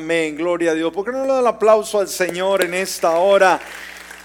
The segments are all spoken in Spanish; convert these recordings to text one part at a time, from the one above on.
Amén, gloria a Dios. ¿Por qué no le da el aplauso al Señor en esta hora?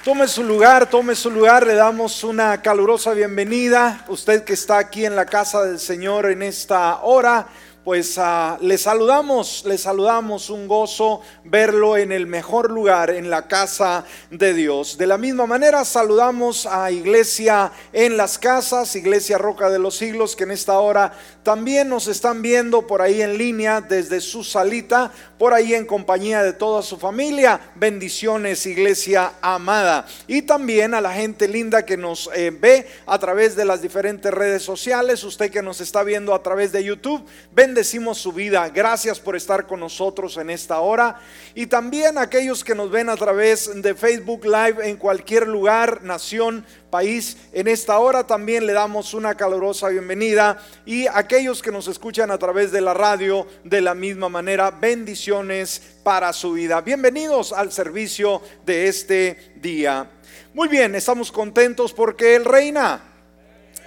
Tome su lugar, tome su lugar, le damos una calurosa bienvenida. Usted que está aquí en la casa del Señor en esta hora, pues uh, le saludamos, le saludamos, un gozo verlo en el mejor lugar, en la casa de Dios. De la misma manera saludamos a Iglesia en las casas, Iglesia Roca de los Siglos, que en esta hora también nos están viendo por ahí en línea desde su salita, por ahí en compañía de toda su familia. Bendiciones, Iglesia amada. Y también a la gente linda que nos eh, ve a través de las diferentes redes sociales, usted que nos está viendo a través de YouTube. Bendecimos su vida. Gracias por estar con nosotros en esta hora. Y también aquellos que nos ven a través de Facebook Live en cualquier lugar, nación, país. En esta hora también le damos una calurosa bienvenida y aquellos que nos escuchan a través de la radio de la misma manera, bendiciones para su vida. Bienvenidos al servicio de este día. Muy bien, estamos contentos porque Él reina.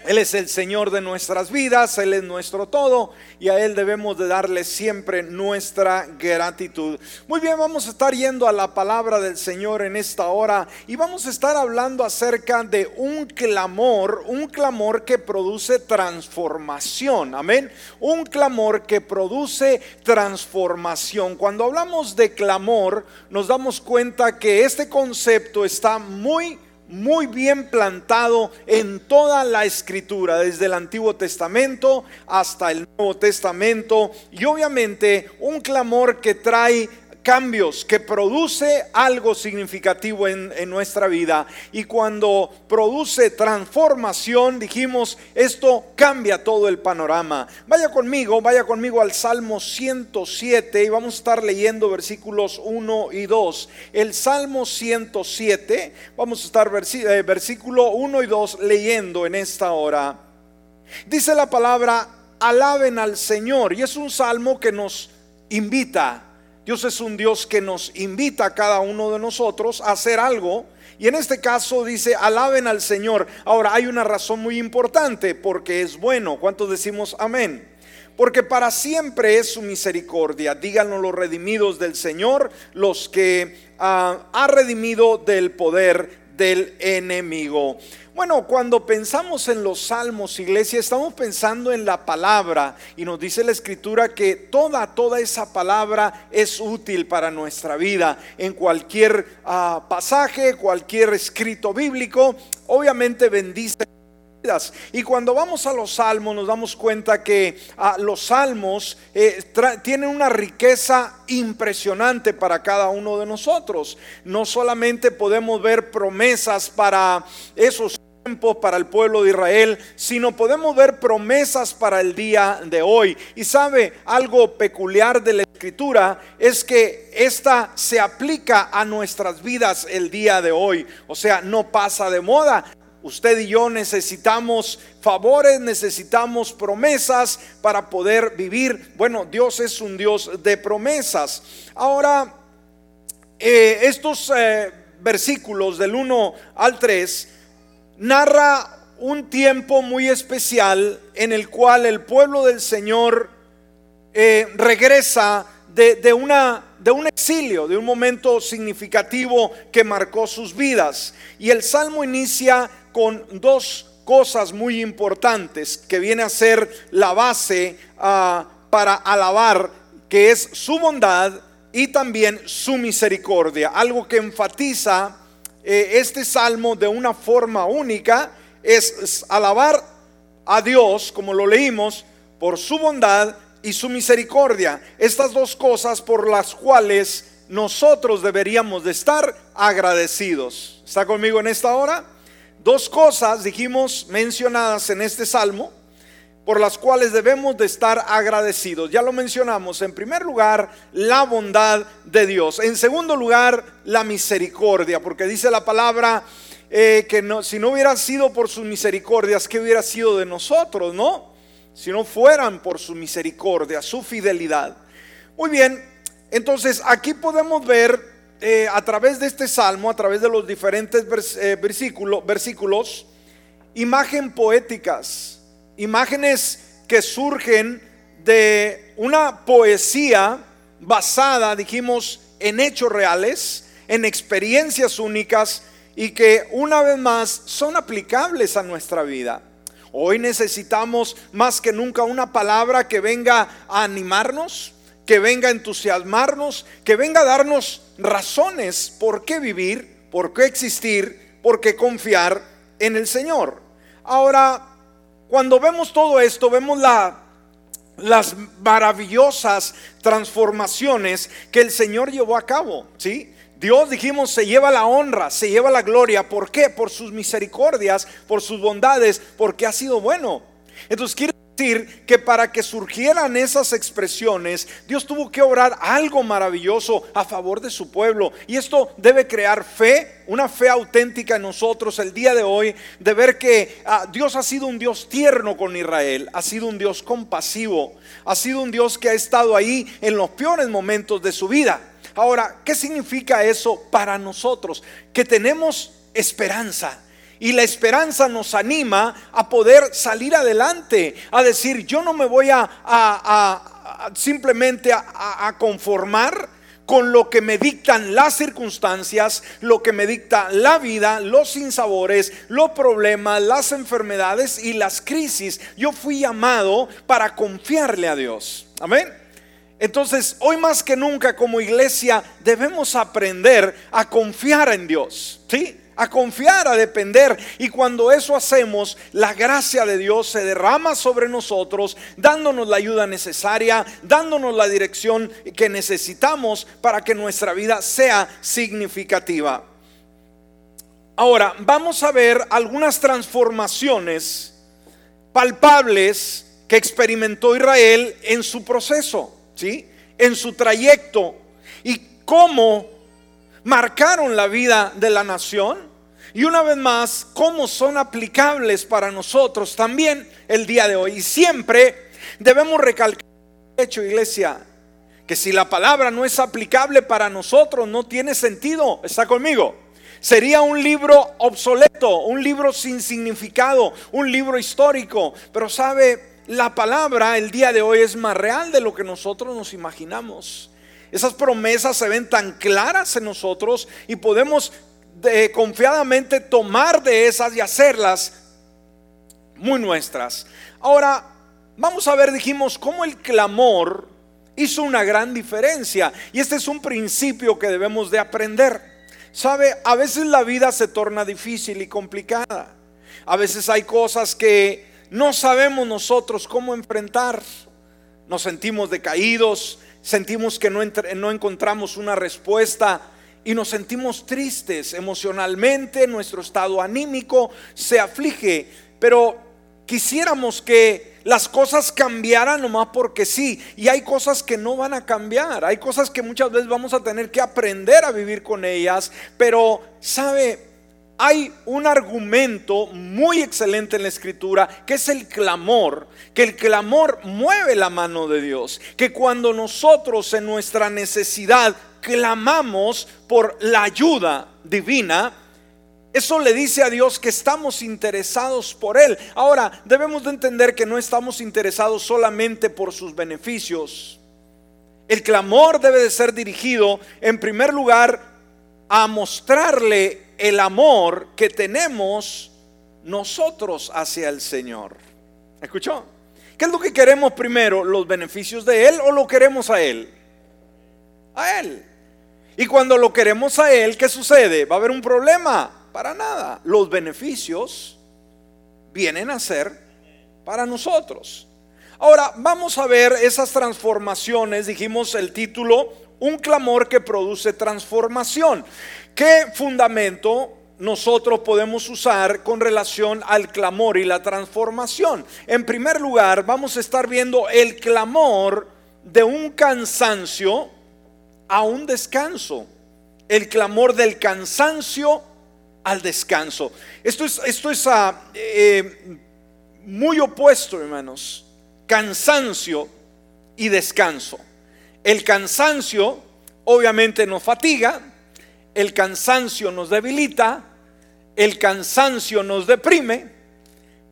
Él es el Señor de nuestras vidas, Él es nuestro todo y a Él debemos de darle siempre nuestra gratitud. Muy bien, vamos a estar yendo a la palabra del Señor en esta hora y vamos a estar hablando acerca de un clamor, un clamor que produce transformación, amén. Un clamor que produce transformación. Cuando hablamos de clamor, nos damos cuenta que este concepto está muy muy bien plantado en toda la escritura, desde el Antiguo Testamento hasta el Nuevo Testamento, y obviamente un clamor que trae cambios, que produce algo significativo en, nuestra vida. Y cuando produce transformación, dijimos, esto cambia todo el panorama. Vaya conmigo, vaya conmigo al Salmo 107 y vamos a estar leyendo versículos 1 y 2. El Salmo 107, vamos a estar eh, versículo 1 y 2 leyendo en esta hora. Dice la palabra, alaben al Señor. Y es un salmo que nos invita Dios es un Dios que nos invita a cada uno de nosotros a hacer algo. Y en este caso dice, alaben al Señor. Ahora, hay una razón muy importante porque es bueno. ¿Cuántos decimos amén? Porque para siempre es su misericordia. Díganlo los redimidos del Señor, los que uh, ha redimido del poder del enemigo. Bueno, cuando pensamos en los salmos, iglesia, estamos pensando en la palabra y nos dice la escritura que toda, toda esa palabra es útil para nuestra vida. En cualquier uh, pasaje, cualquier escrito bíblico, obviamente bendice y cuando vamos a los salmos nos damos cuenta que ah, los salmos eh, tienen una riqueza impresionante para cada uno de nosotros. No solamente podemos ver promesas para esos tiempos para el pueblo de Israel, sino podemos ver promesas para el día de hoy. Y sabe, algo peculiar de la escritura es que esta se aplica a nuestras vidas el día de hoy. O sea, no pasa de moda. Usted y yo necesitamos favores, necesitamos promesas para poder vivir. Bueno, Dios es un Dios de promesas. Ahora, eh, estos eh, versículos del 1 al 3 narra un tiempo muy especial en el cual el pueblo del Señor eh, regresa de, una, de un exilio, de un momento significativo que marcó sus vidas. Y el Salmo inicia con dos cosas muy importantes que viene a ser la base uh, para alabar, que es su bondad y también su misericordia. Algo que enfatiza eh, este salmo de una forma única es alabar a Dios, como lo leímos, por su bondad y su misericordia. Estas dos cosas por las cuales nosotros deberíamos de estar agradecidos. ¿Está conmigo en esta hora? Dos cosas, dijimos, mencionadas en este salmo, por las cuales debemos de estar agradecidos. Ya lo mencionamos. En primer lugar, la bondad de Dios. En segundo lugar, la misericordia, porque dice la palabra eh, que si no hubiera sido por sus misericordias, ¿qué hubiera sido de nosotros, no? Si no fueran por su misericordia, su fidelidad. Muy bien, entonces aquí podemos ver eh, a través de este salmo, a través de los diferentes eh, versículos, imagen poéticas, imágenes que surgen de una poesía basada, dijimos, en hechos reales, en experiencias únicas y que una vez más son aplicables a nuestra vida. Hoy necesitamos más que nunca una palabra que venga a animarnos, que venga a entusiasmarnos, que venga a darnos razones por qué vivir, por qué existir, por qué confiar en el Señor. Ahora, cuando vemos todo esto, vemos la, las maravillosas transformaciones que el Señor llevó a cabo, ¿sí? Dios, dijimos, se lleva la honra, se lleva la gloria. ¿Por qué? Por sus misericordias, por sus bondades, porque ha sido bueno. Entonces quiere decir que para que surgieran esas expresiones, Dios tuvo que obrar algo maravilloso a favor de su pueblo. Y esto debe crear fe, una fe auténtica en nosotros el día de hoy, de ver que ah, Dios ha sido un Dios tierno con Israel, ha sido un Dios compasivo, ha sido un Dios que ha estado ahí en los peores momentos de su vida. Ahora, ¿qué significa eso para nosotros? Que tenemos esperanza. Y la esperanza nos anima a poder salir adelante, a decir, yo no me voy a, simplemente a, conformar con lo que me dictan las circunstancias, lo que me dicta la vida, los sinsabores, los problemas, las enfermedades y las crisis. Yo fui llamado para confiarle a Dios. Amén. Entonces, hoy más que nunca como iglesia debemos aprender a confiar en Dios, ¿sí? A confiar, a depender. Y cuando eso hacemos, la gracia de Dios se derrama sobre nosotros, dándonos la ayuda necesaria, dándonos la dirección que necesitamos para que nuestra vida sea significativa. Ahora, vamos a ver algunas transformaciones palpables que experimentó Israel en su proceso. ¿Sí? En su trayecto y cómo marcaron la vida de la nación. Y una vez más, cómo son aplicables para nosotros también el día de hoy. Y siempre debemos recalcar, hecho iglesia, que si la palabra no es aplicable para nosotros, no tiene sentido. ¿Está conmigo? Sería un libro obsoleto, un libro sin significado, un libro histórico. Pero sabe, la palabra el día de hoy es más real de lo que nosotros nos imaginamos. Esas promesas se ven tan claras en nosotros y podemos de, confiadamente tomar de esas y hacerlas muy nuestras. Ahora, vamos a ver, dijimos, cómo el clamor hizo una gran diferencia. Y este es un principio que debemos de aprender. Sabe, a veces la vida se torna difícil y complicada. A veces hay cosas que no sabemos nosotros cómo enfrentar. Nos sentimos decaídos, sentimos que no, no encontramos una respuesta y nos sentimos tristes emocionalmente, nuestro estado anímico se aflige, pero quisiéramos que las cosas cambiaran nomás porque sí. Y hay cosas que no van a cambiar. Hay cosas que muchas veces vamos a tener que aprender a vivir con ellas. Pero, ¿sabe? Hay un argumento muy excelente en la escritura, que es el clamor, que el clamor mueve la mano de Dios, que cuando nosotros en nuestra necesidad clamamos por la ayuda divina, eso le dice a Dios que estamos interesados por Él. Ahora, debemos de entender que no estamos interesados solamente por sus beneficios. El clamor debe de ser dirigido, en primer lugar, a mostrarle el amor que tenemos nosotros hacia el Señor. ¿Escuchó? ¿Qué es lo que queremos primero? ¿Los beneficios de Él o lo queremos a Él? A Él. Y cuando lo queremos a Él, ¿qué sucede? ¿Va a haber un problema? Para nada. Los beneficios vienen a ser para nosotros. Ahora, vamos a ver esas transformaciones. Dijimos el título, un clamor que produce transformación. ¿Qué fundamento nosotros podemos usar con relación al clamor y la transformación? En primer lugar, vamos a estar viendo el clamor de un cansancio a un descanso. El clamor del cansancio al descanso. Esto es, esto es ah, eh, muy opuesto, hermanos. Cansancio y descanso. El cansancio obviamente nos fatiga, el cansancio nos debilita, el cansancio nos deprime,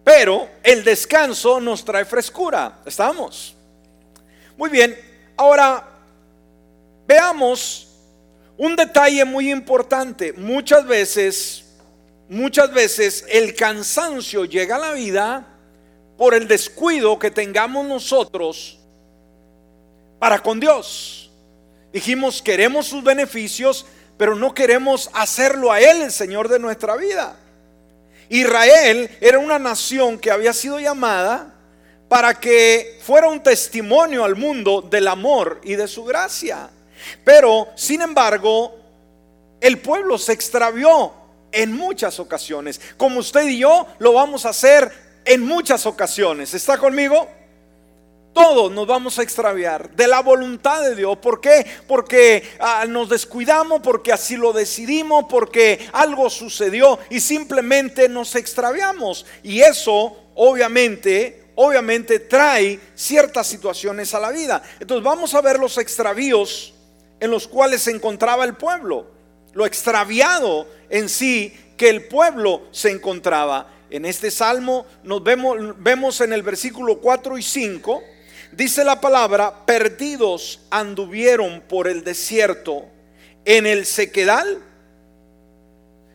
pero el descanso nos trae frescura. ¿Estamos? Muy bien, ahora Veamos un detalle muy importante. Muchas veces, muchas veces el cansancio llega a la vida por el descuido que tengamos nosotros para con Dios. Dijimos, queremos sus beneficios, pero no queremos hacerlo a Él, el Señor de nuestra vida. Israel era una nación que había sido llamada para que fuera un testimonio al mundo del amor y de su gracia. Pero, sin embargo, el pueblo se extravió en muchas ocasiones, como usted y yo lo vamos a hacer en muchas ocasiones. ¿Está conmigo? Todos nos vamos a extraviar de la voluntad de Dios. ¿Por qué? Porque ah, nos descuidamos, porque así lo decidimos, porque algo sucedió y simplemente nos extraviamos. Y eso, obviamente, obviamente trae ciertas situaciones a la vida. Entonces vamos a ver los extravíos en los cuales se encontraba el pueblo, lo extraviado en sí que el pueblo se encontraba. En este salmo nos vemos, vemos en el versículo 4 y 5 Dice la palabra, perdidos anduvieron por el desierto en el sequedal.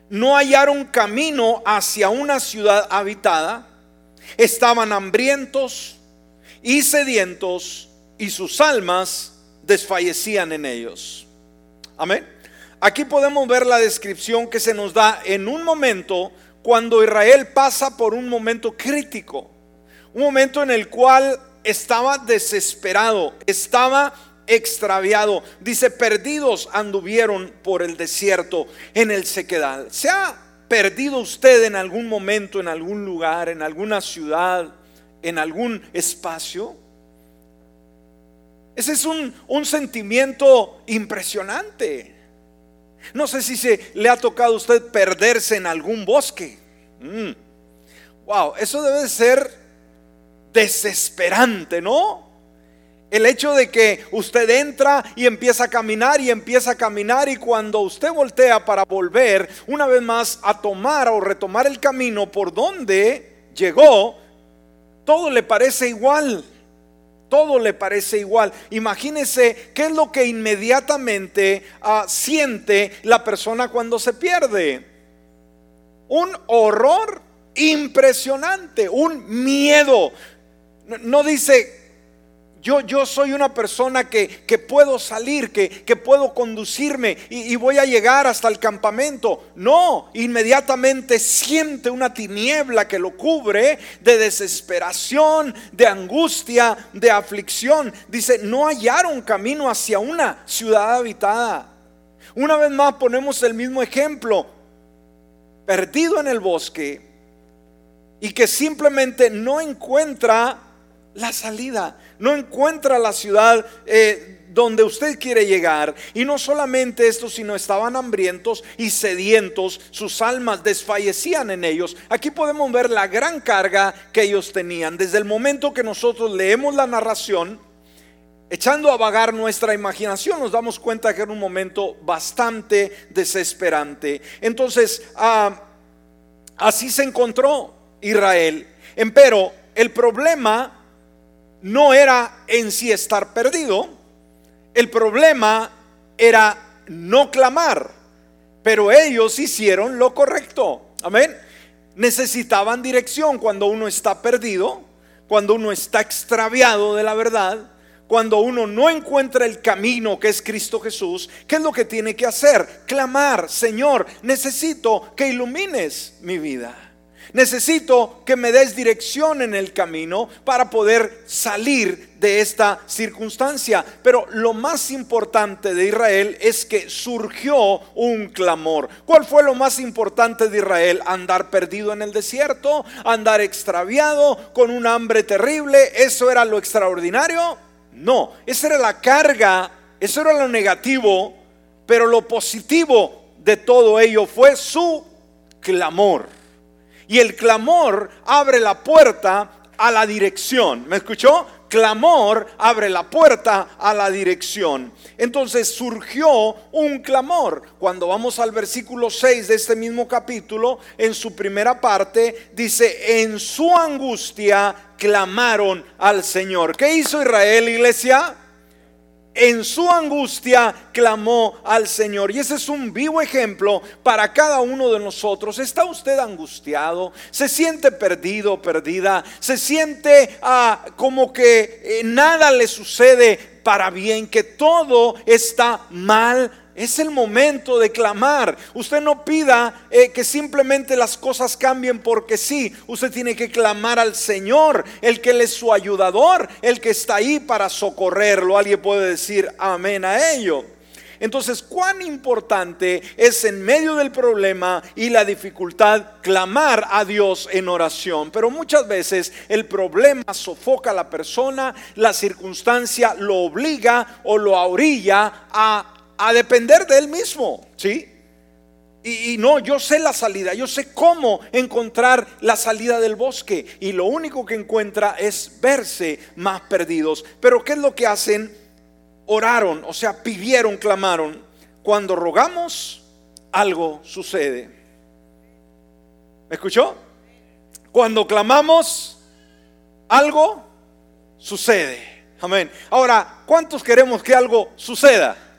No hallaron camino hacia una ciudad habitada. Estaban hambrientos y sedientos y sus almas desfallecían en ellos. Amén. Aquí podemos ver la descripción que se nos da en un momento cuando Israel pasa por un momento crítico. Un momento en el cual estaba desesperado, estaba extraviado. Dice, perdidos anduvieron por el desierto en el sequedal. ¿Se ha perdido usted en algún momento, en algún lugar, en alguna ciudad, en algún espacio? Ese es un, sentimiento impresionante. No sé si se le ha tocado a usted perderse en algún bosque. Mm. Wow, eso debe ser desesperante, ¿no? El hecho de que usted entra y empieza a caminar y empieza a caminar y cuando usted voltea para volver una vez más a tomar o retomar el camino por donde llegó, todo le parece igual. Todo le parece igual. Imagínese qué es lo que inmediatamente ah, siente la persona cuando se pierde. Un horror impresionante, un miedo. No, dice, yo, yo, soy una persona que, puedo salir, que, puedo conducirme y, y, voy a llegar hasta el campamento. No, inmediatamente siente una tiniebla que lo cubre de desesperación, de angustia, de aflicción. Dice, no hallaron camino hacia una ciudad habitada. Una vez más ponemos el mismo ejemplo. Perdido en el bosque y que simplemente no encuentra la salida, no encuentra la ciudad eh, donde usted quiere llegar. Y no solamente esto, sino estaban hambrientos y sedientos, sus almas desfallecían en ellos. Aquí podemos ver la gran carga que ellos tenían. Desde el momento que nosotros leemos la narración, echando a vagar nuestra imaginación, nos damos cuenta que era un momento bastante desesperante. Entonces, ah, así se encontró Israel. Empero, el problema no era en sí estar perdido, el problema era no clamar, pero ellos hicieron lo correcto. Amén. Necesitaban dirección cuando uno está perdido, cuando uno está extraviado de la verdad, cuando uno no encuentra el camino que es Cristo Jesús, ¿qué es lo que tiene que hacer? Clamar, Señor, necesito que ilumines mi vida. Necesito que me des dirección en el camino para poder salir de esta circunstancia. Pero lo más importante de Israel es que surgió un clamor. ¿Cuál fue lo más importante de Israel? Andar perdido en el desierto, andar extraviado, con un hambre terrible. ¿Eso era lo extraordinario? No, esa era la carga, eso era lo negativo, pero lo positivo de todo ello fue su clamor. Y el clamor abre la puerta a la dirección. ¿Me escuchó? Clamor abre la puerta a la dirección. Entonces surgió un clamor. Cuando vamos al versículo 6 de este mismo capítulo, en su primera parte, dice, en su angustia clamaron al Señor. ¿Qué hizo Israel, iglesia? En su angustia clamó al Señor. Y ese es un vivo ejemplo para cada uno de nosotros. ¿Está usted angustiado? ¿Se siente perdido, perdida? ¿Se siente ah, como que eh, nada le sucede para bien, que todo está mal? Es el momento de clamar. Usted no pida eh, que simplemente las cosas cambien porque sí. Usted tiene que clamar al Señor, el que Él es su ayudador, el que está ahí para socorrerlo. Alguien puede decir amén a ello. Entonces, cuán importante es en medio del problema y la dificultad clamar a Dios en oración. Pero muchas veces el problema sofoca a la persona, la circunstancia lo obliga o lo orilla a a depender de él mismo, ¿sí? Y, no, yo sé la salida, yo sé cómo encontrar la salida del bosque. Y lo único que encuentra es verse más perdidos. Pero ¿qué es lo que hacen? Oraron, o sea, pidieron, clamaron. Cuando rogamos, algo sucede. ¿Me escuchó? Cuando clamamos, algo sucede. Amén. Ahora, ¿cuántos queremos que algo suceda?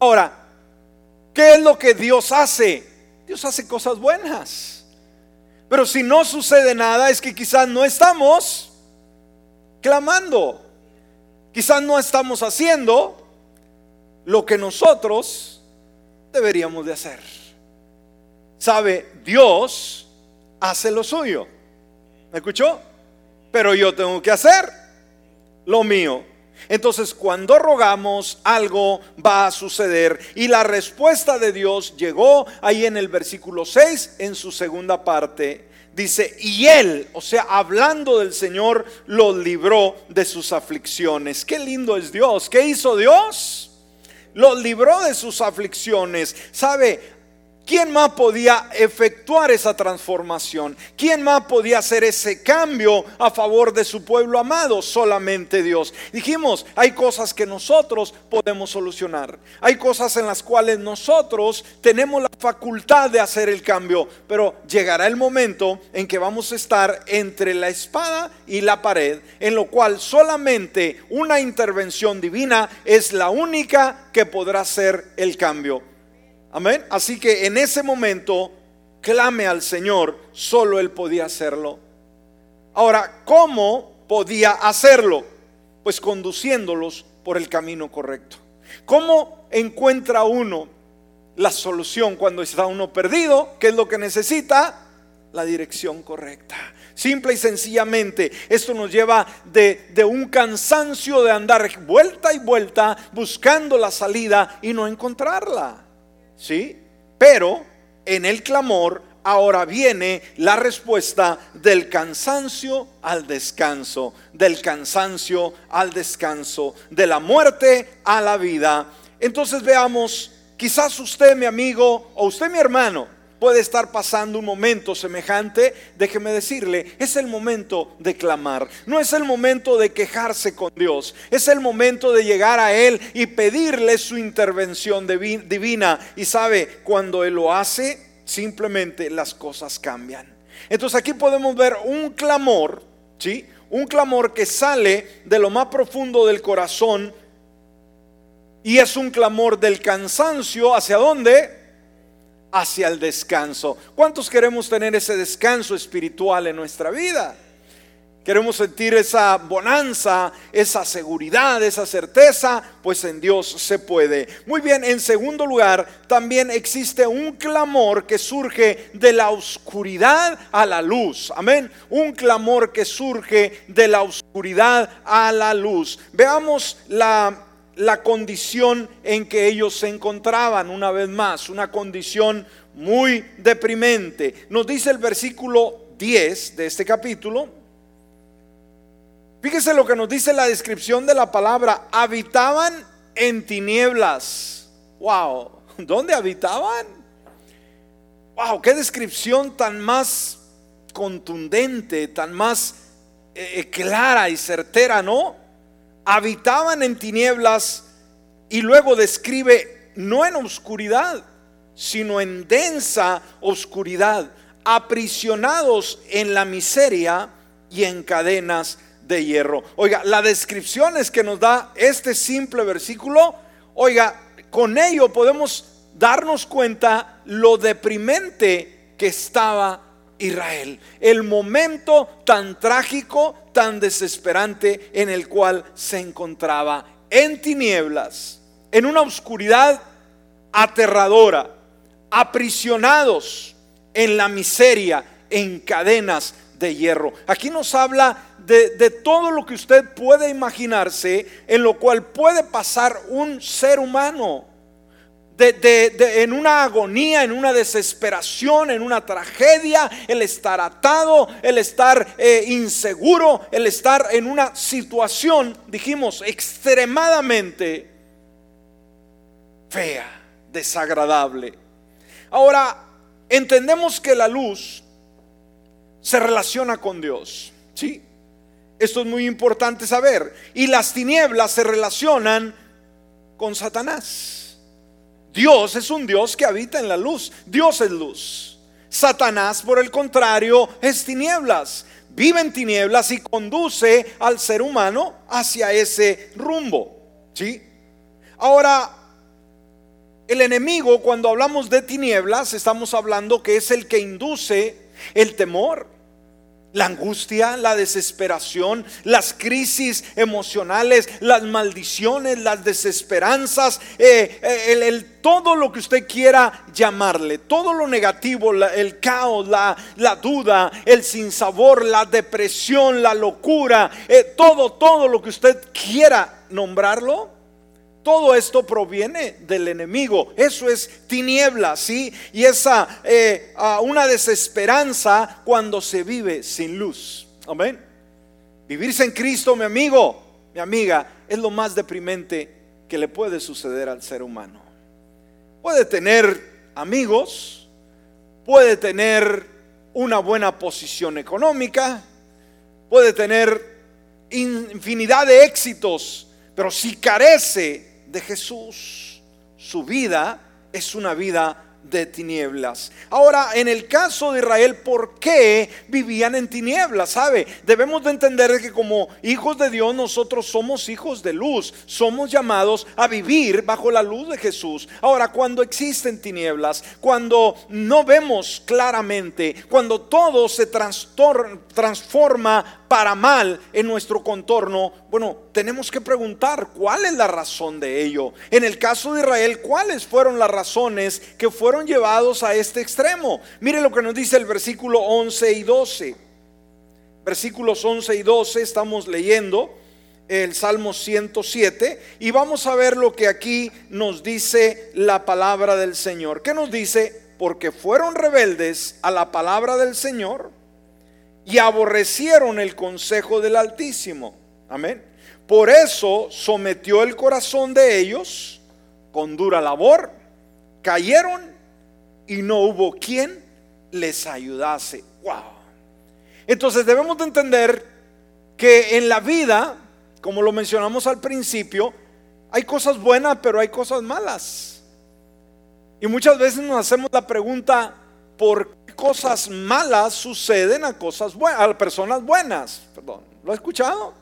Ahora, ¿qué es lo que Dios hace? Dios hace cosas buenas. Pero si no sucede nada es que quizás no estamos clamando. Quizás no estamos haciendo lo que nosotros deberíamos de hacer. Sabe, Dios hace lo suyo. ¿Me escuchó? Pero yo tengo que hacer lo mío. Entonces, cuando rogamos, algo va a suceder. Y la respuesta de Dios llegó ahí en el versículo 6, en su segunda parte. Dice, y él, o sea, hablando del Señor, los libró de sus aflicciones. Qué lindo es Dios. ¿Qué hizo Dios? Los libró de sus aflicciones. ¿Sabe? ¿Quién más podía efectuar esa transformación? ¿Quién más podía hacer ese cambio a favor de su pueblo amado? Solamente Dios. Dijimos, hay cosas que nosotros podemos solucionar. Hay cosas en las cuales nosotros tenemos la facultad de hacer el cambio. Pero llegará el momento en que vamos a estar entre la espada y la pared, en lo cual solamente una intervención divina es la única que podrá hacer el cambio. Amén. Así que en ese momento clame al Señor, solo Él podía hacerlo. Ahora, ¿cómo podía hacerlo? Pues conduciéndolos por el camino correcto. ¿Cómo encuentra uno la solución cuando está uno perdido? ¿Qué es lo que necesita? La dirección correcta. Simple y sencillamente, esto nos lleva de, de, un cansancio de andar vuelta y vuelta buscando la salida y no encontrarla. ¿Sí? Pero en el clamor ahora viene la respuesta del cansancio al descanso, del cansancio al descanso, de la muerte a la vida. Entonces veamos, quizás usted mi amigo o usted mi hermano, puede estar pasando un momento semejante, déjeme decirle, es el momento de clamar. No es el momento de quejarse con Dios, es el momento de llegar a Él y pedirle su intervención divina. Y sabe, cuando Él lo hace, simplemente las cosas cambian. Entonces aquí podemos ver un clamor, ¿sí? Un clamor que sale de lo más profundo del corazón y es un clamor del cansancio hacia dónde? Hacia el descanso. ¿Cuántos queremos tener ese descanso espiritual en nuestra vida? Queremos sentir esa bonanza, esa seguridad, esa certeza, pues en Dios se puede. Muy bien, en segundo lugar, también existe un clamor que surge de la oscuridad a la luz. Amén. Un clamor que surge de la oscuridad a la luz. Veamos la la condición en que ellos se encontraban, una vez más, una condición muy deprimente. Nos dice el versículo 10 de este capítulo. Fíjese lo que nos dice la descripción de la palabra. Habitaban en tinieblas. Wow, ¿dónde habitaban? Wow, qué descripción tan más contundente, tan más eh, clara y certera, ¿no? Habitaban en tinieblas y luego describe no en oscuridad, sino en densa oscuridad, aprisionados en la miseria y en cadenas de hierro. Oiga, la descripción es que nos da este simple versículo, oiga, con ello podemos darnos cuenta lo deprimente que estaba Israel. El momento tan trágico, tan desesperante en el cual se encontraba en tinieblas, en una oscuridad aterradora, aprisionados en la miseria, en cadenas de hierro. Aquí nos habla de, todo lo que usted puede imaginarse en lo cual puede pasar un ser humano. En una agonía, en una desesperación, en una tragedia, el estar atado, el estar eh, inseguro, el estar en una situación, dijimos, extremadamente fea, desagradable. Ahora, entendemos que la luz se relaciona con Dios, ¿sí? Esto es muy importante saber. Y las tinieblas se relacionan con Satanás. Dios es un Dios que habita en la luz. Dios es luz. Satanás, por el contrario, es tinieblas. Vive en tinieblas y conduce al ser humano hacia ese rumbo. ¿Sí? Ahora, el enemigo, cuando hablamos de tinieblas, estamos hablando que es el que induce el temor la angustia, la desesperación, las crisis emocionales, las maldiciones, las desesperanzas, eh, eh, el, todo lo que usted quiera llamarle, todo lo negativo, el caos, la, duda, el sinsabor, la depresión, la locura, eh, todo, todo lo que usted quiera nombrarlo, todo esto proviene del enemigo. Eso es tiniebla, ¿sí? Y esa eh, una desesperanza cuando se vive sin luz. Amén. Vivirse en Cristo, mi amigo, mi amiga, es lo más deprimente que le puede suceder al ser humano. Puede tener amigos, puede tener una buena posición económica, puede tener infinidad de éxitos, pero si carece de Jesús. Su vida es una vida de tinieblas. Ahora, en el caso de Israel, ¿por qué vivían en tinieblas? ¿Sabe? Debemos de entender que como hijos de Dios nosotros somos hijos de luz, somos llamados a vivir bajo la luz de Jesús. Ahora, cuando existen tinieblas, cuando no vemos claramente, cuando todo se transforma para mal en nuestro contorno, bueno, tenemos que preguntar cuál es la razón de ello. En el caso de Israel, ¿cuáles fueron las razones que fueron llevados a este extremo? Mire lo que nos dice el versículo 11 y 12. Versículos 11 y 12 estamos leyendo el Salmo 107 y vamos a ver lo que aquí nos dice la palabra del Señor. ¿Qué nos dice? Porque fueron rebeldes a la palabra del Señor y aborrecieron el consejo del Altísimo. Amén. Por eso sometió el corazón de ellos con dura labor. Cayeron y no hubo quien les ayudase. Wow. Entonces debemos de entender que en la vida, como lo mencionamos al principio, hay cosas buenas, pero hay cosas malas. Y muchas veces nos hacemos la pregunta, ¿por cosas malas suceden a cosas buenas, a personas buenas? Perdón, ¿lo ha escuchado?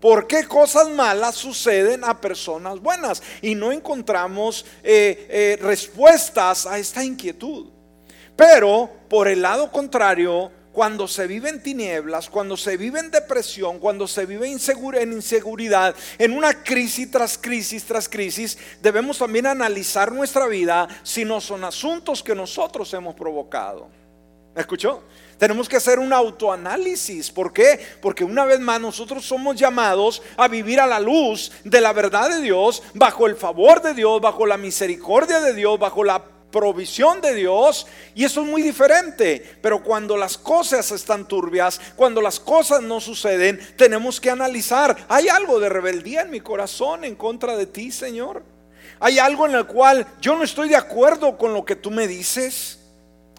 ¿Por qué cosas malas suceden a personas buenas? Y no encontramos eh, eh, respuestas a esta inquietud. Pero por el lado contrario, cuando se vive en tinieblas, cuando se vive en depresión, cuando se vive en inseguridad, en una crisis tras crisis tras crisis, debemos también analizar nuestra vida si no son asuntos que nosotros hemos provocado. ¿Me escuchó? Tenemos que hacer un autoanálisis. ¿Por qué? Porque una vez más nosotros somos llamados a vivir a la luz de la verdad de Dios, bajo el favor de Dios, bajo la misericordia de Dios, bajo la provisión de Dios y eso es muy diferente. Pero cuando las cosas están turbias, cuando las cosas no suceden, tenemos que analizar, ¿hay algo de rebeldía en mi corazón en contra de ti, Señor? ¿Hay algo en el cual yo no estoy de acuerdo con lo que tú me dices?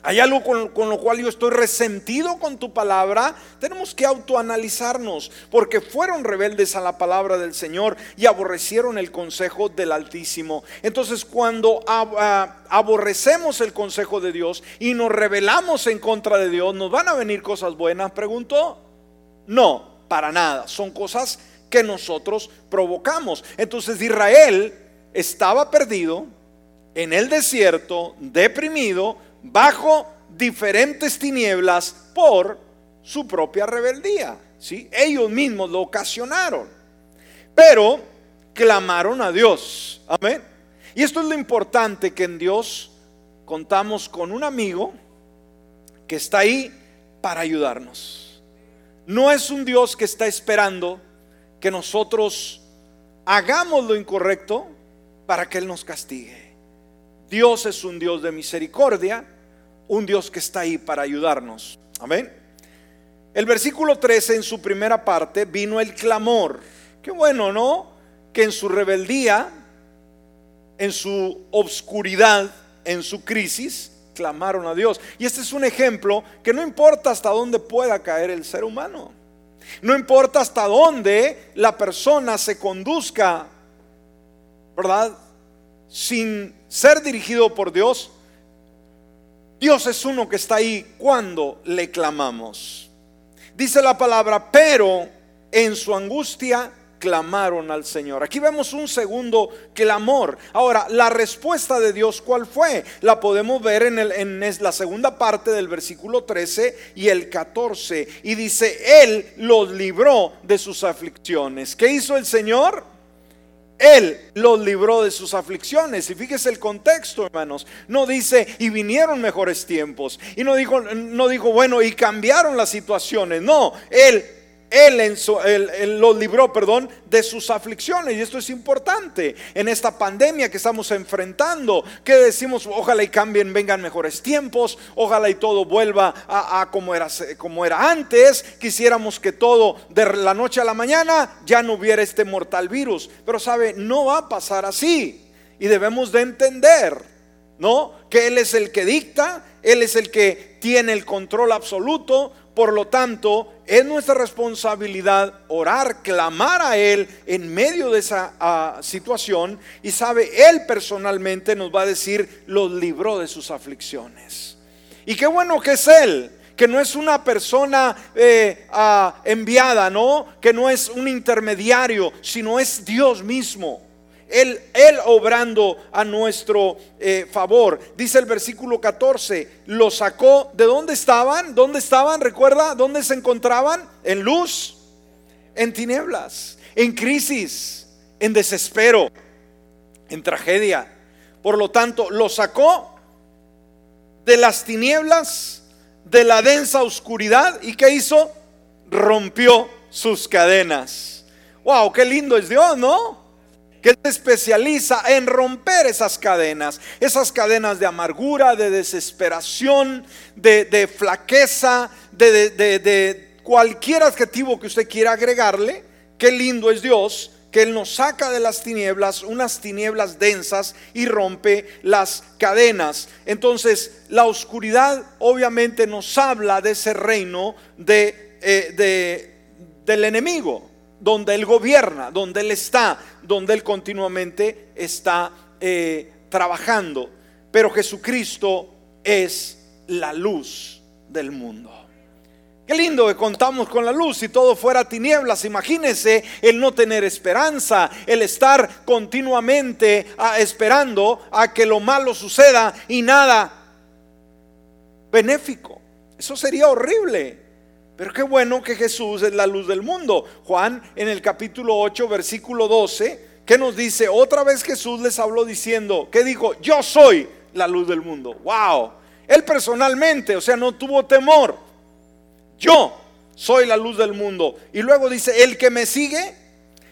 Hay algo con, lo cual yo estoy resentido con tu palabra, tenemos que autoanalizarnos, porque fueron rebeldes a la palabra del Señor y aborrecieron el consejo del Altísimo. Entonces cuando aborrecemos el consejo de Dios y nos rebelamos en contra de Dios, ¿nos van a venir cosas buenas? Preguntó. No, para nada. Son cosas que nosotros provocamos. Entonces Israel estaba perdido en el desierto, deprimido, bajo diferentes tinieblas por su propia rebeldía. ¿sí? Ellos mismos lo ocasionaron. Pero clamaron a Dios. Amén. Y esto es lo importante que en Dios contamos con un amigo que está ahí para ayudarnos. No es un Dios que está esperando que nosotros hagamos lo incorrecto para que Él nos castigue. Dios es un Dios de misericordia, un Dios que está ahí para ayudarnos. Amén. El versículo 13 en su primera parte vino el clamor. Qué bueno, ¿no? Que en su rebeldía, en su obscuridad, en su crisis, clamaron a Dios. Y este es un ejemplo que no importa hasta dónde pueda caer el ser humano. No importa hasta dónde la persona se conduzca, ¿verdad? Sin ser dirigido por Dios. Dios es uno que está ahí cuando le clamamos. Dice la palabra, pero en su angustia clamaron al Señor. Aquí vemos un segundo clamor. Ahora, la respuesta de Dios, ¿cuál fue? La podemos ver en, el, la segunda parte del versículo 13 y el 14. Y dice, Él los libró de sus aflicciones. ¿Qué hizo el Señor? Él los libró de sus aflicciones. Y fíjese el contexto, hermanos. No dice, y vinieron mejores tiempos. Y no dijo, no dijo, bueno, y cambiaron las situaciones. No, Él él, en los libró, perdón, de sus aflicciones. Y esto es importante en esta pandemia que estamos enfrentando. Que decimos, ojalá y cambien, vengan mejores tiempos, ojalá y todo vuelva a, como, era, como era antes. Quisiéramos que todo de la noche a la mañana ya no hubiera este mortal virus. Pero sabe, no va a pasar así. Y debemos de entender, ¿no? Que Él es el que dicta, Él es el que tiene el control absoluto por lo tanto, es nuestra responsabilidad orar, clamar a Él en medio de esa ah, situación y sabe, Él personalmente nos va a decir, los libró de sus aflicciones. Y qué bueno que es Él, que no es una persona eh, ah, enviada, ¿no? Que no es un intermediario, sino es Dios mismo. Él, él obrando a nuestro eh, favor. Dice el versículo 14, lo sacó. ¿De dónde estaban? ¿Dónde estaban? ¿Recuerda? ¿Dónde se encontraban? En luz, en tinieblas, en crisis, en desespero, en tragedia. Por lo tanto, lo sacó de las tinieblas, de la densa oscuridad. ¿Y qué hizo? Rompió sus cadenas. Wow, qué lindo es Dios, ¿no? Que se especializa en romper esas cadenas, esas cadenas de amargura, de desesperación, de, flaqueza, de, de cualquier adjetivo que usted quiera agregarle. Qué lindo es Dios que Él nos saca de las tinieblas, unas tinieblas densas y rompe las cadenas. Entonces, la oscuridad obviamente nos habla de ese reino de, eh, de, del enemigo donde Él gobierna, donde Él está, donde Él continuamente está eh, trabajando. Pero Jesucristo es la luz del mundo. Qué lindo que contamos con la luz. Si todo fuera tinieblas, imagínese el no tener esperanza, el estar continuamente ah, esperando a que lo malo suceda y nada benéfico. Eso sería horrible. Pero qué bueno que Jesús es la luz del mundo. Juan en el capítulo 8, versículo 12, que nos dice, otra vez Jesús les habló diciendo, ¿qué dijo? Yo soy la luz del mundo. Wow. Él personalmente, o sea, no tuvo temor. Yo soy la luz del mundo. Y luego dice, el que me sigue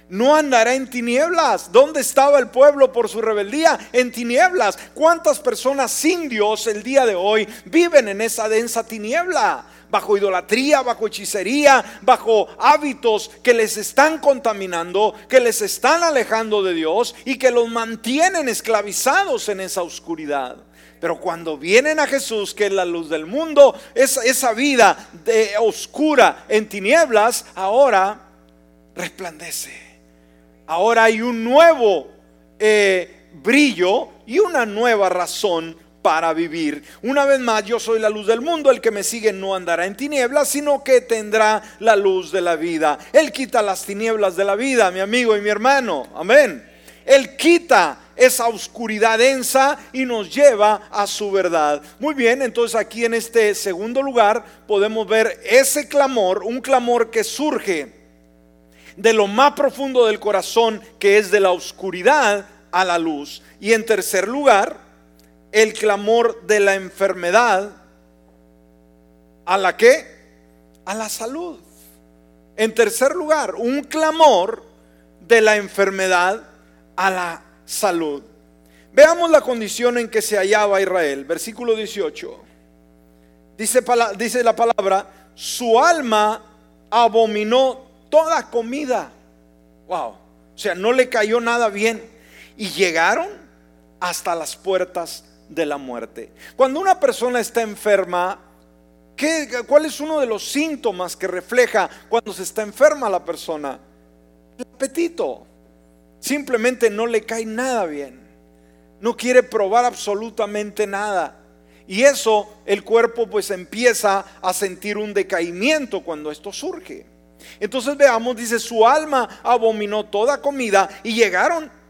no andará en tinieblas. ¿Dónde estaba el pueblo por su rebeldía? En tinieblas. ¿Cuántas personas sin Dios el día de hoy viven en esa densa tiniebla? Bajo idolatría, bajo hechicería, bajo hábitos que les están contaminando, que les están alejando de Dios y que los mantienen esclavizados en esa oscuridad. Pero cuando vienen a Jesús, que es la luz del mundo, esa, esa vida de oscura en tinieblas, ahora resplandece. Ahora hay un nuevo eh, brillo y una nueva razón para vivir. Una vez más, yo soy la luz del mundo, el que me sigue no andará en tinieblas, sino que tendrá la luz de la vida. Él quita las tinieblas de la vida, mi amigo y mi hermano. Amén. Él quita esa oscuridad densa y nos lleva a su verdad. Muy bien, entonces aquí en este segundo lugar podemos ver ese clamor, un clamor que surge de lo más profundo del corazón, que es de la oscuridad a la luz. Y en tercer lugar, el clamor de la enfermedad a la que? A la salud. En tercer lugar, un clamor de la enfermedad a la salud. Veamos la condición en que se hallaba Israel. Versículo 18. Dice, dice la palabra, su alma abominó toda comida. Wow. O sea, no le cayó nada bien. Y llegaron hasta las puertas de la muerte. Cuando una persona está enferma, ¿qué, ¿cuál es uno de los síntomas que refleja cuando se está enferma la persona? El apetito. Simplemente no le cae nada bien. No quiere probar absolutamente nada. Y eso el cuerpo pues empieza a sentir un decaimiento cuando esto surge. Entonces veamos, dice, su alma abominó toda comida y llegaron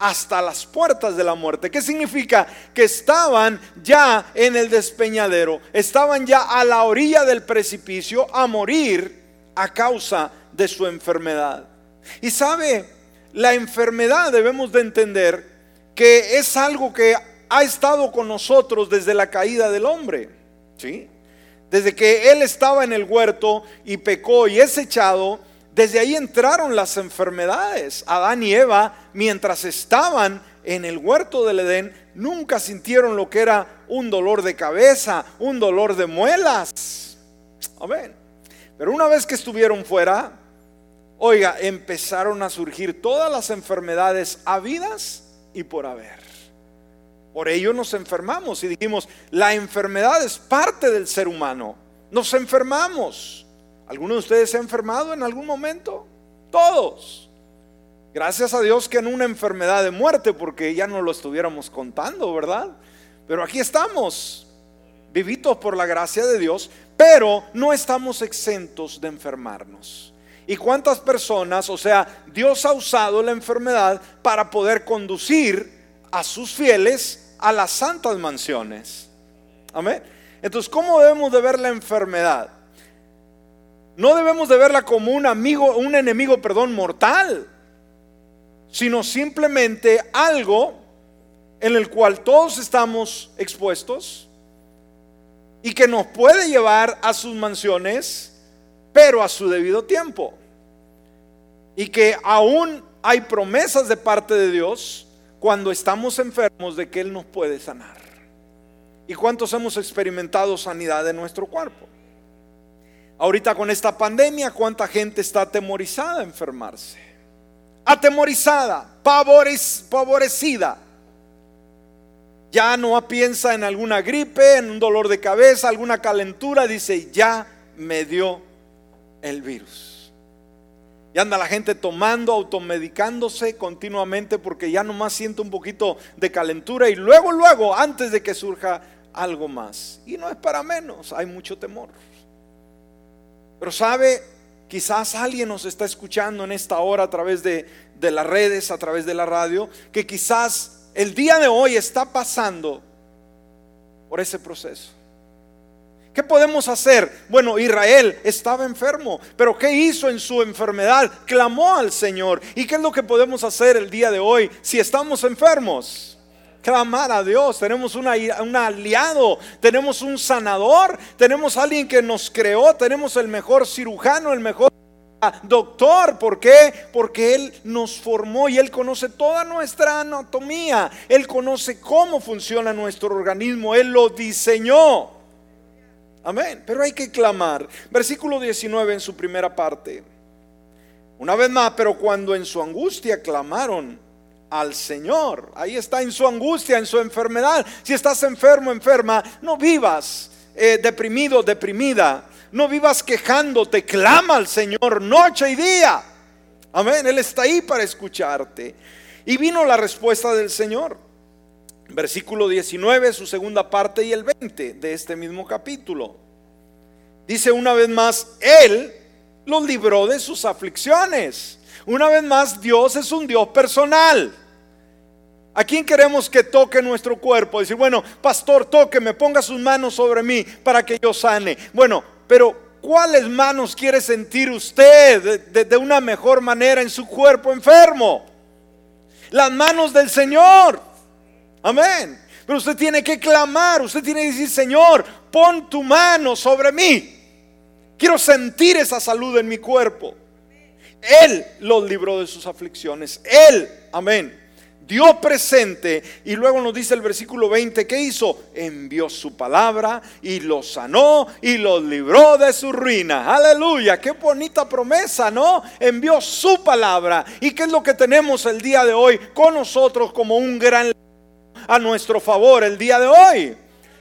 hasta las puertas de la muerte. ¿Qué significa? Que estaban ya en el despeñadero, estaban ya a la orilla del precipicio a morir a causa de su enfermedad. Y sabe, la enfermedad debemos de entender que es algo que ha estado con nosotros desde la caída del hombre. ¿Sí? Desde que él estaba en el huerto y pecó y es echado, desde ahí entraron las enfermedades. Adán y Eva, mientras estaban en el huerto del Edén, nunca sintieron lo que era un dolor de cabeza, un dolor de muelas. Amén. Pero una vez que estuvieron fuera, oiga, empezaron a surgir todas las enfermedades habidas y por haber. Por ello nos enfermamos y dijimos, la enfermedad es parte del ser humano. Nos enfermamos. ¿Alguno de ustedes se ha enfermado en algún momento? Todos. Gracias a Dios que en una enfermedad de muerte, porque ya no lo estuviéramos contando, ¿verdad? Pero aquí estamos, vivitos por la gracia de Dios, pero no estamos exentos de enfermarnos. ¿Y cuántas personas, o sea, Dios ha usado la enfermedad para poder conducir a sus fieles a las santas mansiones? Amén. Entonces, ¿cómo debemos de ver la enfermedad? No debemos de verla como un amigo, un enemigo, perdón, mortal, sino simplemente algo en el cual todos estamos expuestos y que nos puede llevar a sus mansiones, pero a su debido tiempo. Y que aún hay promesas de parte de Dios cuando estamos enfermos de que Él nos puede sanar. ¿Y cuántos hemos experimentado sanidad en nuestro cuerpo? Ahorita con esta pandemia, ¿cuánta gente está atemorizada a enfermarse? Atemorizada, pavorecida. Ya no piensa en alguna gripe, en un dolor de cabeza, alguna calentura. Dice, ya me dio el virus. Y anda la gente tomando, automedicándose continuamente porque ya nomás siente un poquito de calentura y luego, luego, antes de que surja algo más. Y no es para menos, hay mucho temor. Pero sabe, quizás alguien nos está escuchando en esta hora a través de, las redes, a través de la radio, que quizás el día de hoy está pasando por ese proceso. ¿Qué podemos hacer? Bueno, Israel estaba enfermo, pero ¿qué hizo en su enfermedad? Clamó al Señor. ¿Y qué es lo que podemos hacer el día de hoy si estamos enfermos? Clamar a Dios. Tenemos un aliado, tenemos un sanador, tenemos alguien que nos creó, tenemos el mejor cirujano, el mejor doctor. ¿Por qué? Porque Él nos formó y Él conoce toda nuestra anatomía. Él conoce cómo funciona nuestro organismo. Él lo diseñó. Amén. Pero hay que clamar. Versículo 19 en su primera parte. Una vez más, pero cuando en su angustia clamaron, al Señor. Ahí está en su angustia, en su enfermedad. Si estás enfermo, enferma, no vivas eh, deprimido, deprimida. No vivas quejándote, clama al Señor noche y día. Amén, Él está ahí para escucharte. Y vino la respuesta del Señor. Versículo 19, su segunda parte y el 20 de este mismo capítulo. Dice una vez más, Él los libró de sus aflicciones. Una vez más, Dios es un Dios personal. ¿A quién queremos que toque nuestro cuerpo? Decir, bueno, pastor, toque, me ponga sus manos sobre mí para que yo sane. Bueno, pero ¿cuáles manos quiere sentir usted de, de una mejor manera en su cuerpo enfermo? Las manos del Señor. Amén. Pero usted tiene que clamar, usted tiene que decir, Señor, pon tu mano sobre mí. Quiero sentir esa salud en mi cuerpo. Él los libró de sus aflicciones. Él, amén. Dio presente y luego nos dice el versículo 20, ¿qué hizo? Envió su palabra y los sanó y los libró de su ruina. Aleluya, qué bonita promesa, ¿no? Envió su palabra. ¿Y qué es lo que tenemos el día de hoy con nosotros como un gran a nuestro favor el día de hoy.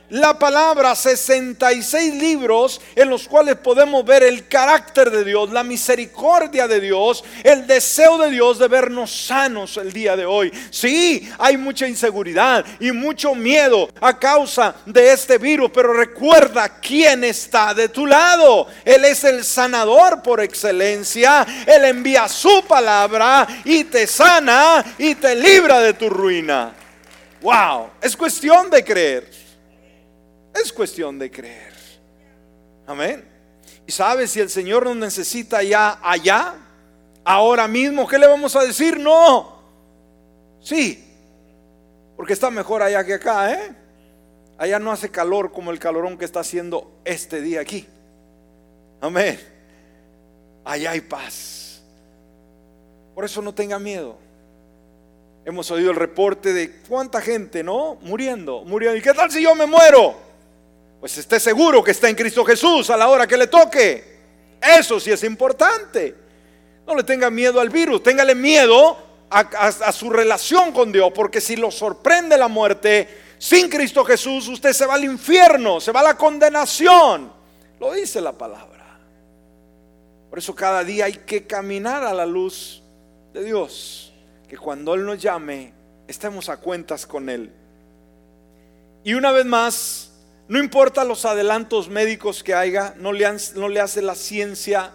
La palabra, 66 libros en los cuales podemos ver el carácter de Dios, la misericordia de Dios, el deseo de Dios de vernos sanos el día de hoy. Sí, hay mucha inseguridad y mucho miedo a causa de este virus, pero recuerda quién está de tu lado. Él es el sanador por excelencia. Él envía su palabra y te sana y te libra de tu ruina. Wow, es cuestión de creer. Es cuestión de creer. Amén. Y sabes, si el Señor nos necesita ya allá, ahora mismo, ¿qué le vamos a decir? No. Sí, porque está mejor allá que acá, ¿eh? Allá no hace calor como el calorón que está haciendo este día aquí. Amén. Allá hay paz. Por eso no tenga miedo. Hemos oído el reporte de cuánta gente, ¿no? Muriendo, muriendo. ¿Y qué tal si yo me muero? Pues esté seguro que está en Cristo Jesús a la hora que le toque. Eso sí es importante. No le tenga miedo al virus, téngale miedo a, a su relación con Dios, porque si lo sorprende la muerte sin Cristo Jesús, usted se va al infierno, se va a la condenación. Lo dice la palabra. Por eso cada día hay que caminar a la luz de Dios que cuando Él nos llame, estemos a cuentas con Él. Y una vez más, no importa los adelantos médicos que haya, no le, hace la ciencia,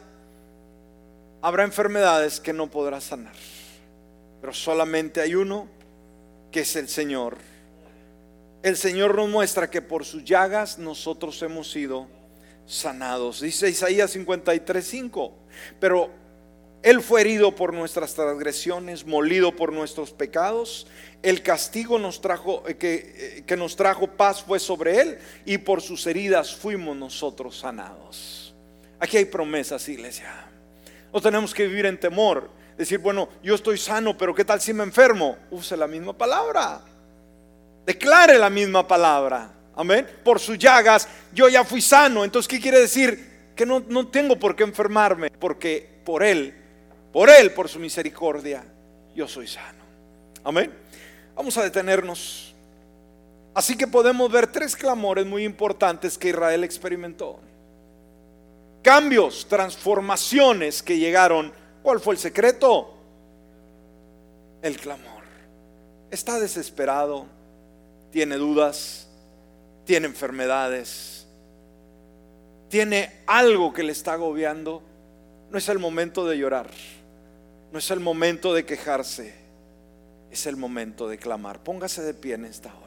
habrá enfermedades que no podrá sanar. Pero solamente hay uno, que es el Señor. El Señor nos muestra que por sus llagas nosotros hemos sido sanados. Dice Isaías 53, 5. Pero él fue herido por nuestras transgresiones, molido por nuestros pecados. El castigo nos trajo, eh, que, eh, que nos trajo paz fue sobre Él y por sus heridas fuimos nosotros sanados. Aquí hay promesas, iglesia. No tenemos que vivir en temor. Decir, bueno, yo estoy sano, pero ¿qué tal si me enfermo? Use la misma palabra. Declare la misma palabra. Amén. Por sus llagas yo ya fui sano. Entonces, ¿qué quiere decir? Que no, no tengo por qué enfermarme, porque por Él por Él, por su misericordia, yo soy sano. Amén. Vamos a detenernos. Así que podemos ver tres clamores muy importantes que Israel experimentó. Cambios, transformaciones que llegaron. ¿Cuál fue el secreto? El clamor. Está desesperado, tiene dudas, tiene enfermedades, tiene algo que le está agobiando. No es el momento de llorar. No es el momento de quejarse, es el momento de clamar. Póngase de pie en esta hora.